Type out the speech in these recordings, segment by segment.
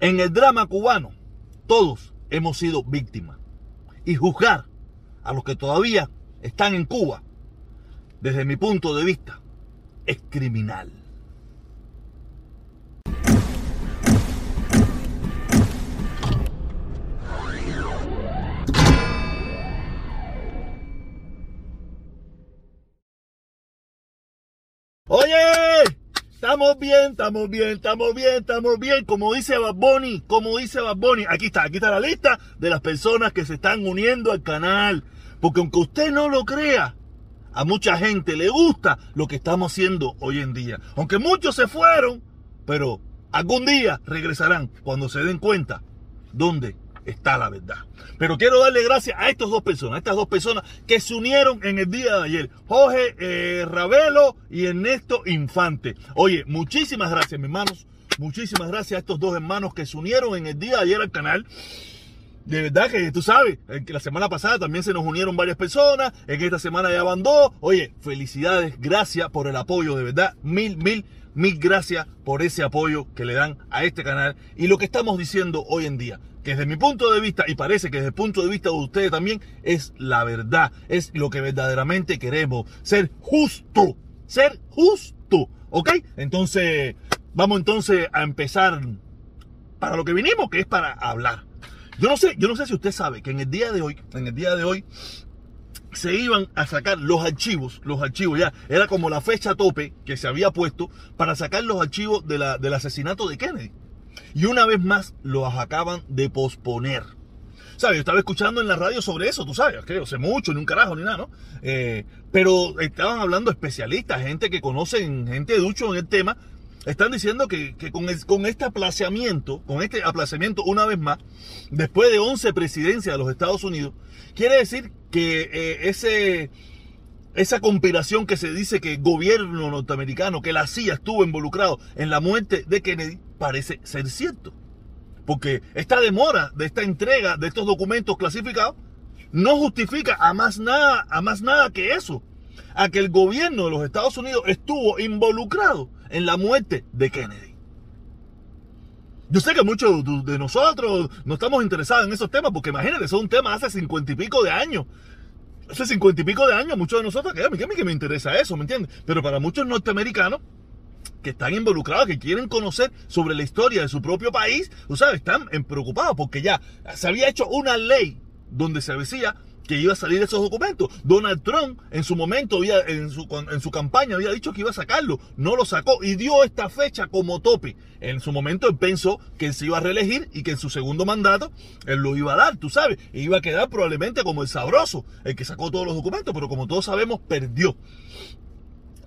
En el drama cubano, todos hemos sido víctimas. Y juzgar a los que todavía están en Cuba, desde mi punto de vista, es criminal. Oye, estamos bien, estamos bien, estamos bien, estamos bien. Como dice Bad Bunny, como dice Bad Bunny. Aquí está, aquí está la lista de las personas que se están uniendo al canal. Porque aunque usted no lo crea, a mucha gente le gusta lo que estamos haciendo hoy en día. Aunque muchos se fueron, pero algún día regresarán cuando se den cuenta dónde está la verdad. Pero quiero darle gracias a estas dos personas, a estas dos personas que se unieron en el día de ayer. Jorge eh, Ravelo y Ernesto Infante. Oye, muchísimas gracias, mis hermanos. Muchísimas gracias a estos dos hermanos que se unieron en el día de ayer al canal. De verdad que tú sabes, que la semana pasada también se nos unieron varias personas, en esta semana ya van dos. Oye, felicidades, gracias por el apoyo, de verdad, mil, mil, mil gracias por ese apoyo que le dan a este canal y lo que estamos diciendo hoy en día que desde mi punto de vista, y parece que desde el punto de vista de ustedes también, es la verdad, es lo que verdaderamente queremos, ser justo, ser justo, ¿ok? Entonces, vamos entonces a empezar para lo que vinimos, que es para hablar. Yo no sé, yo no sé si usted sabe que en el día de hoy, en el día de hoy, se iban a sacar los archivos, los archivos ya, era como la fecha tope que se había puesto para sacar los archivos de la, del asesinato de Kennedy. Y una vez más los acaban de posponer. ¿Sabes? Yo estaba escuchando en la radio sobre eso, tú sabes, que sé mucho, ni un carajo, ni nada, ¿no? Eh, pero estaban hablando especialistas, gente que conocen, gente ducho en el tema, están diciendo que, con, este aplazamiento, con este aplazamiento una vez más, después de 11 presidencias de los Estados Unidos, quiere decir que eh, esa conspiración que se dice que el gobierno norteamericano, que la CIA estuvo involucrado en la muerte de Kennedy, parece ser cierto. Porque esta demora de esta entrega de estos documentos clasificados no justifica a más nada, a más nada que eso. A que el gobierno de los Estados Unidos estuvo involucrado en la muerte de Kennedy. Yo sé que muchos de nosotros no estamos interesados en esos temas, porque imagínate, es un tema hace cincuenta y pico de años. Hace cincuenta y pico de años, muchos de nosotros, que a mí que me interesa eso, ¿me entiendes? Pero para muchos norteamericanos, que están involucrados, que quieren conocer sobre la historia de su propio país, sabes, están preocupados porque ya se había hecho una ley donde se decía que iba a salir esos documentos. Donald Trump en su momento, había, en, su, en su campaña, había dicho que iba a sacarlo. No lo sacó y dio esta fecha como tope. En su momento él pensó que él se iba a reelegir y que en su segundo mandato él lo iba a dar, tú sabes. E iba a quedar probablemente como el sabroso, el que sacó todos los documentos, pero como todos sabemos, perdió.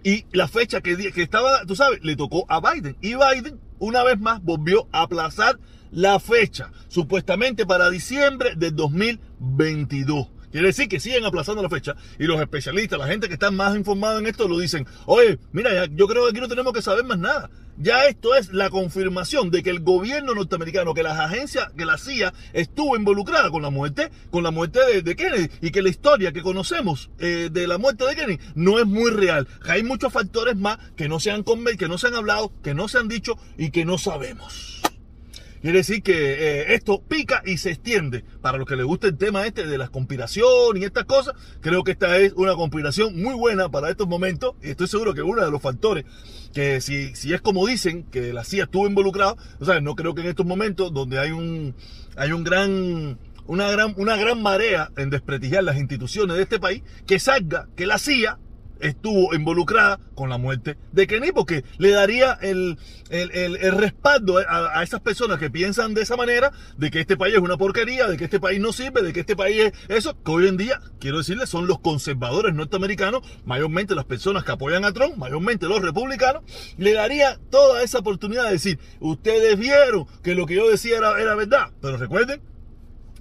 Y la fecha que, que estaba, tú sabes, le tocó a Biden. Y Biden, una vez más, volvió a aplazar la fecha, supuestamente para diciembre del 2022. Quiere decir que siguen aplazando la fecha y los especialistas, la gente que está más informada en esto, lo dicen, oye, mira, yo creo que aquí no tenemos que saber más nada. Ya esto es la confirmación de que el gobierno norteamericano, que las agencias, que la CIA estuvo involucrada con la muerte, con la muerte de, Kennedy y que la historia que conocemos eh, de la muerte de Kennedy no es muy real. Hay muchos factores más que no se han que no se han hablado, que no se han dicho y que no sabemos. Quiere decir que eh, esto pica y se extiende. Para los que les gusta el tema este de las conspiraciones y estas cosas, creo que esta es una conspiración muy buena para estos momentos. Y estoy seguro que uno de los factores que si, si es como dicen, que la CIA estuvo involucrada, o sea, no creo que en estos momentos donde hay un, hay un gran una gran, una gran marea en desprestigiar las instituciones de este país, que salga que la CIA estuvo involucrada con la muerte de Kenny, porque le daría el, respaldo a, esas personas que piensan de esa manera, de que este país es una porquería, de que este país no sirve, de que este país es eso, que hoy en día, quiero decirles, son los conservadores norteamericanos, mayormente las personas que apoyan a Trump, mayormente los republicanos, le daría toda esa oportunidad de decir, ustedes vieron que lo que yo decía era, era verdad, pero recuerden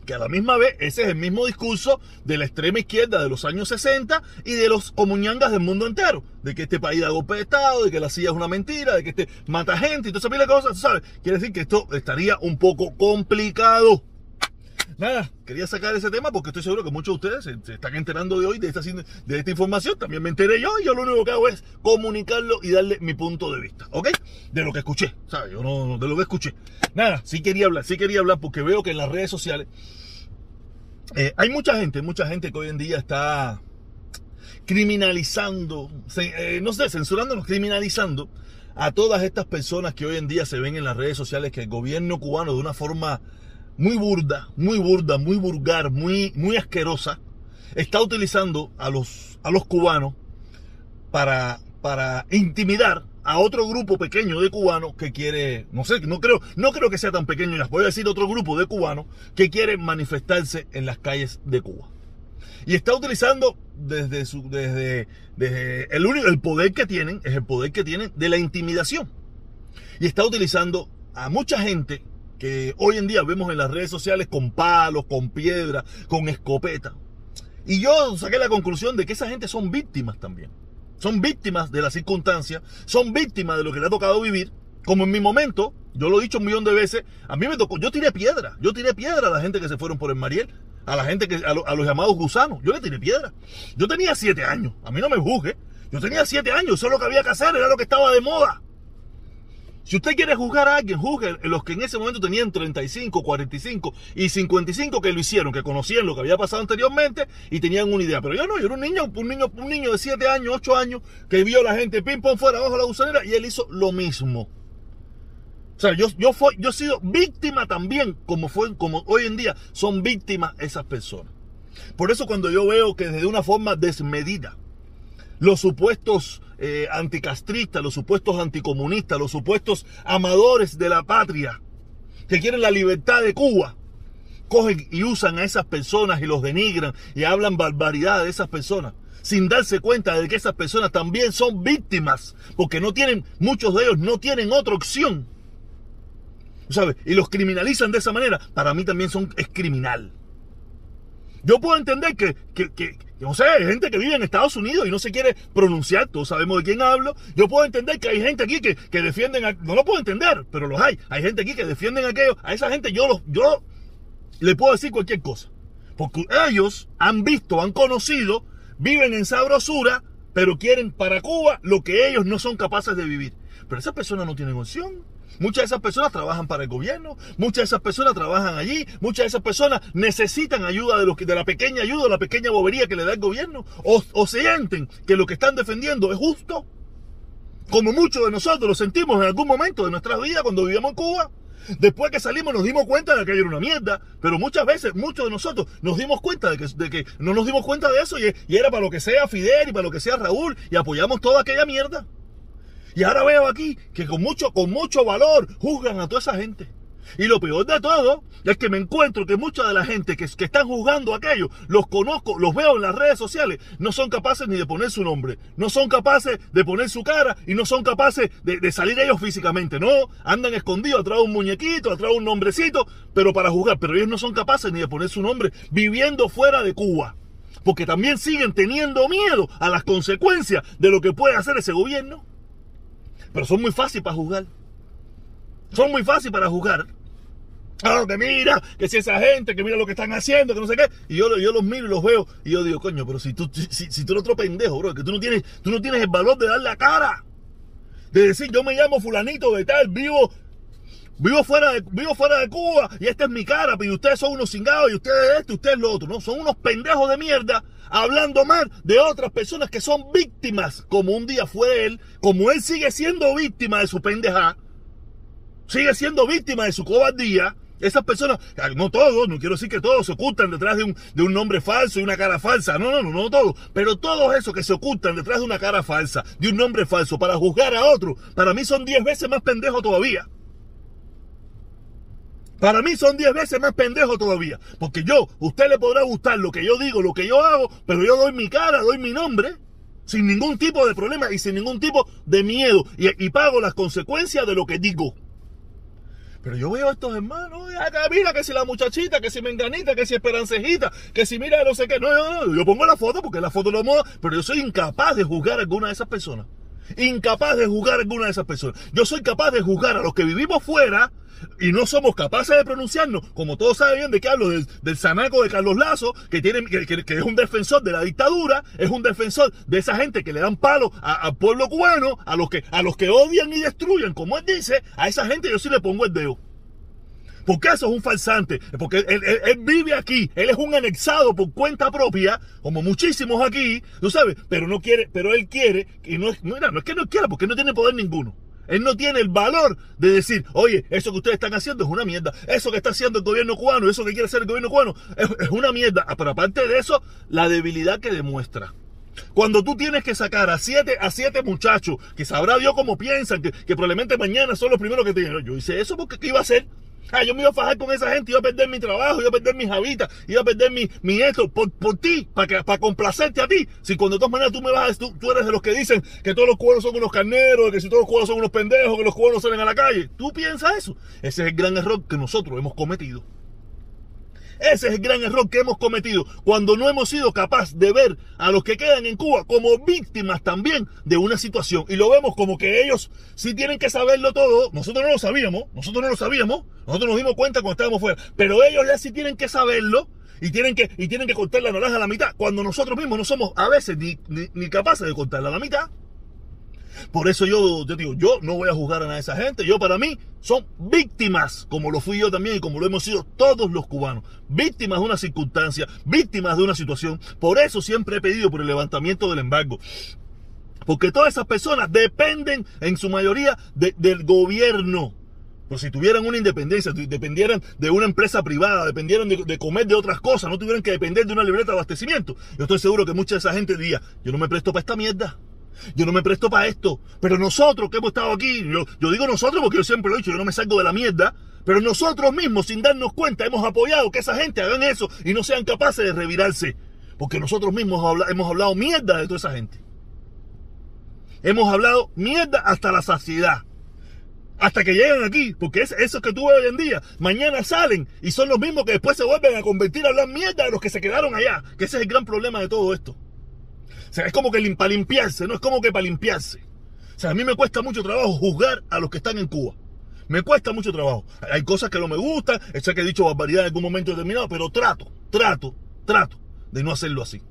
que a la misma vez ese es el mismo discurso de la extrema izquierda de los años 60 y de los comuñangas del mundo entero, de que este país da golpe de Estado, de que la CIA es una mentira, de que este mata gente y toda esa pila de cosas, ¿sabes? Quiere decir que esto estaría un poco complicado. Nada, quería sacar ese tema porque estoy seguro que muchos de ustedes se, están enterando de hoy de esta, de esta información. También me enteré yo y yo lo único que hago es comunicarlo y darle mi punto de vista, ¿ok? De lo que escuché, ¿sabes? Yo no, de lo que escuché. Nada, sí quería hablar, sí quería hablar porque veo que en las redes sociales eh, hay mucha gente, mucha gente que hoy en día está criminalizando, eh, no sé, censurándonos, criminalizando a todas estas personas que hoy en día se ven en las redes sociales que el gobierno cubano de una forma muy burda, muy burda, muy vulgar, muy, muy asquerosa, está utilizando a los, a los cubanos para, para intimidar a otro grupo pequeño de cubanos que quiere, no sé, no creo, no creo que sea tan pequeño, les voy a decir otro grupo de cubanos que quiere manifestarse en las calles de Cuba. Y está utilizando desde su, desde, desde el único, el poder que tienen, es el poder que tienen de la intimidación. Y está utilizando a mucha gente que hoy en día vemos en las redes sociales con palos, con piedra, con escopeta. Y yo saqué la conclusión de que esa gente son víctimas también. Son víctimas de las circunstancias, son víctimas de lo que le ha tocado vivir. Como en mi momento, yo lo he dicho un millón de veces, a mí me tocó, yo tiré piedra, yo tiré piedra a la gente que se fueron por el Mariel, a la gente que, a, a los llamados gusanos, yo le tiré piedra. Yo tenía siete años, a mí no me juzgue, yo tenía siete años, eso es lo que había que hacer, era lo que estaba de moda. Si usted quiere juzgar a alguien, juzgue los que en ese momento tenían 35, 45 y 55 que lo hicieron, que conocían lo que había pasado anteriormente y tenían una idea. Pero yo no, yo era un niño, un niño, un niño de 7 años, 8 años, que vio a la gente ping pong fuera abajo de la gusanera y él hizo lo mismo. O sea, yo, yo, fue, yo he sido víctima también, como, fue, como hoy en día son víctimas esas personas. Por eso cuando yo veo que desde una forma desmedida, los supuestos eh, anticastristas, los supuestos anticomunistas, los supuestos amadores de la patria, que quieren la libertad de Cuba, cogen y usan a esas personas y los denigran y hablan barbaridad de esas personas sin darse cuenta de que esas personas también son víctimas, porque no tienen, muchos de ellos no tienen otra opción. ¿Sabes? Y los criminalizan de esa manera, para mí también son, es criminal. Yo puedo entender que, que, que, no sé, hay gente que vive en Estados Unidos y no se quiere pronunciar, todos sabemos de quién hablo. Yo puedo entender que hay gente aquí que, que defienden, no lo puedo entender, pero los hay. Hay gente aquí que defienden aquello. A esa gente yo, los, yo le puedo decir cualquier cosa. Porque ellos han visto, han conocido, viven en sabrosura, pero quieren para Cuba lo que ellos no son capaces de vivir. Pero esas personas no tienen opción. Muchas de esas personas trabajan para el gobierno, muchas de esas personas trabajan allí, muchas de esas personas necesitan ayuda de, la pequeña ayuda, la pequeña bobería que le da el gobierno, o, o sienten que lo que están defendiendo es justo, como muchos de nosotros lo sentimos en algún momento de nuestra vida cuando vivíamos en Cuba. Después que salimos nos dimos cuenta de que era una mierda, pero muchas veces, muchos de nosotros nos dimos cuenta de que, de que no nos dimos cuenta de eso y, y, era para lo que sea Fidel y para lo que sea Raúl y apoyamos toda aquella mierda. Y ahora veo aquí que con mucho, con mucho valor juzgan a toda esa gente. Y lo peor de todo es que me encuentro que mucha de la gente que, que están juzgando aquello, los conozco, los veo en las redes sociales, no son capaces ni de poner su nombre, no son capaces de poner su cara y no son capaces de, de salir ellos físicamente, no, andan escondidos atrás de un muñequito, atrás de un nombrecito, pero para juzgar, pero ellos no son capaces ni de poner su nombre viviendo fuera de Cuba. Porque también siguen teniendo miedo a las consecuencias de lo que puede hacer ese gobierno. Pero son muy fáciles para jugar. Son muy fáciles para jugar. Ah, que mira, que si esa gente, que mira lo que están haciendo, que no sé qué. Y yo, yo los miro y los veo. Y yo digo, coño, pero si tú, si, si tú eres otro pendejo, bro, que tú no tienes, tú no tienes el valor de dar la cara. De decir, yo me llamo fulanito de tal, vivo, vivo fuera de, vivo fuera de Cuba, y esta es mi cara, pero ustedes son unos cingados, y ustedes esto, y ustedes lo otro, ¿no? Son unos pendejos de mierda hablando mal de otras personas que son víctimas, como un día fue él, como él sigue siendo víctima de su pendeja, sigue siendo víctima de su cobardía. Esas personas, no todos, no quiero decir que todos se ocultan detrás de un, de un nombre falso y una cara falsa, no, no, no, no todos, pero todos esos que se ocultan detrás de una cara falsa, de un nombre falso, para juzgar a otro, para mí son diez veces más pendejos todavía. Para mí son 10 veces más pendejo todavía. Porque yo, usted le podrá gustar lo que yo digo, lo que yo hago, pero yo doy mi cara, doy mi nombre, sin ningún tipo de problema y sin ningún tipo de miedo. Y, pago las consecuencias de lo que digo. Pero yo veo a estos hermanos, acá mira que si la muchachita, que si menganita, que si esperancejita, que si mira no sé qué. No, no, no, yo pongo la foto porque la foto lo moda, pero yo soy incapaz de juzgar a alguna de esas personas. Incapaz de juzgar a alguna de esas personas. Yo soy capaz de juzgar a los que vivimos fuera y no somos capaces de pronunciarnos, como todos saben de qué hablo, del, del sanaco de Carlos Lazo, que, tiene, que, es un defensor de la dictadura, es un defensor de esa gente que le dan palo al pueblo cubano, a los, que, a los que odian y destruyen, como él dice, a esa gente yo sí le pongo el dedo. Porque eso es un falsante. Porque él, vive aquí. Él es un anexado por cuenta propia, como muchísimos aquí, tú sabes. Pero no quiere, pero él quiere, y no es, no, no es que no quiera, porque no tiene poder ninguno. Él no tiene el valor de decir, oye, eso que ustedes están haciendo es una mierda. Eso que está haciendo el gobierno cubano, eso que quiere hacer el gobierno cubano, es, una mierda. Ah, pero aparte de eso, la debilidad que demuestra. Cuando tú tienes que sacar a siete, a siete muchachos, que sabrá Dios cómo piensan, que, que probablemente mañana son los primeros que te digan, yo hice eso porque ¿qué iba a hacer? Ah, yo me iba a fajar con esa gente, iba a perder mi trabajo, iba a perder mis habitas, iba a perder mi, mi esto, por, por ti, para, para complacerte a ti. Si cuando de todas maneras tú me vas, tú, tú eres de los que dicen que todos los cubanos son unos carneros, que si todos los cubanos son unos pendejos, que los cubanos salen a la calle. ¿Tú piensas eso? Ese es el gran error que nosotros hemos cometido. Ese es el gran error que hemos cometido cuando no hemos sido capaces de ver a los que quedan en Cuba como víctimas también de una situación. Y lo vemos como que ellos sí tienen que saberlo todo. Nosotros no lo sabíamos, nosotros no lo sabíamos, nosotros nos dimos cuenta cuando estábamos fuera. Pero ellos ya sí tienen que saberlo y tienen que, y tienen que cortar la naranja a la mitad. Cuando nosotros mismos no somos a veces ni, ni capaces de cortarla a la mitad. Por eso yo te digo, yo no voy a juzgar a esa gente. Yo para mí son víctimas, como lo fui yo también y como lo hemos sido todos los cubanos. Víctimas de una circunstancia, víctimas de una situación. Por eso siempre he pedido por el levantamiento del embargo. Porque todas esas personas dependen en su mayoría del gobierno. Pues si tuvieran una independencia, dependieran de una empresa privada, dependieran de, de, comer de otras cosas, no tuvieran que depender de una libreta de abastecimiento, yo estoy seguro que mucha de esa gente diría, yo no me presto para esta mierda. Yo no me presto para esto. Pero nosotros que hemos estado aquí, yo, digo nosotros porque yo siempre lo he dicho, yo no me salgo de la mierda. Pero nosotros mismos, sin darnos cuenta, hemos apoyado que esa gente hagan eso y no sean capaces de revirarse. Porque nosotros mismos hemos hablado mierda de toda esa gente. Hemos hablado mierda hasta la saciedad. Hasta que llegan aquí, porque es eso que tú ves hoy en día. Mañana salen y son los mismos que después se vuelven a convertir a hablar mierda de los que se quedaron allá. Que ese es el gran problema de todo esto. O sea, es como que para limpiarse, no es como que para limpiarse. O sea, a mí me cuesta mucho trabajo juzgar a los que están en Cuba. Me cuesta mucho trabajo. Hay cosas que no me gustan, sé que he dicho barbaridad en algún momento determinado, pero trato, trato, trato de no hacerlo así.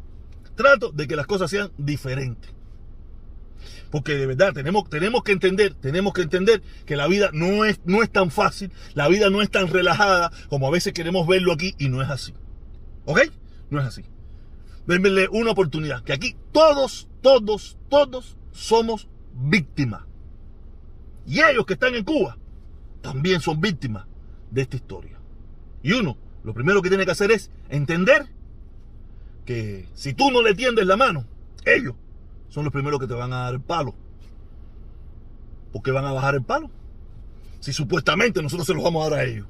Trato de que las cosas sean diferentes. Porque de verdad tenemos, tenemos que entender, tenemos que entender que la vida no es, no es tan fácil, la vida no es tan relajada como a veces queremos verlo aquí y no es así. ¿Ok? No es así denle una oportunidad. Que aquí todos, todos, todos somos víctimas. Y ellos que están en Cuba también son víctimas de esta historia. Y uno, lo primero que tiene que hacer es entender que si tú no le tiendes la mano, ellos son los primeros que te van a dar el palo. ¿Por qué van a bajar el palo? Si supuestamente nosotros se los vamos a dar a ellos.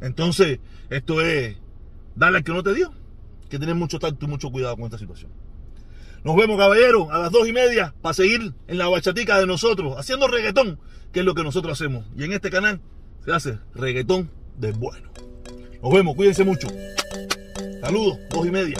Entonces, esto es darle al que no te dio que tener mucho tacto y mucho cuidado con esta situación. Nos vemos, caballeros, a las dos y media para seguir en la bachatica de nosotros, haciendo reggaetón, que es lo que nosotros hacemos. Y en este canal se hace reggaetón de bueno. Nos vemos, cuídense mucho. Saludos, dos y media.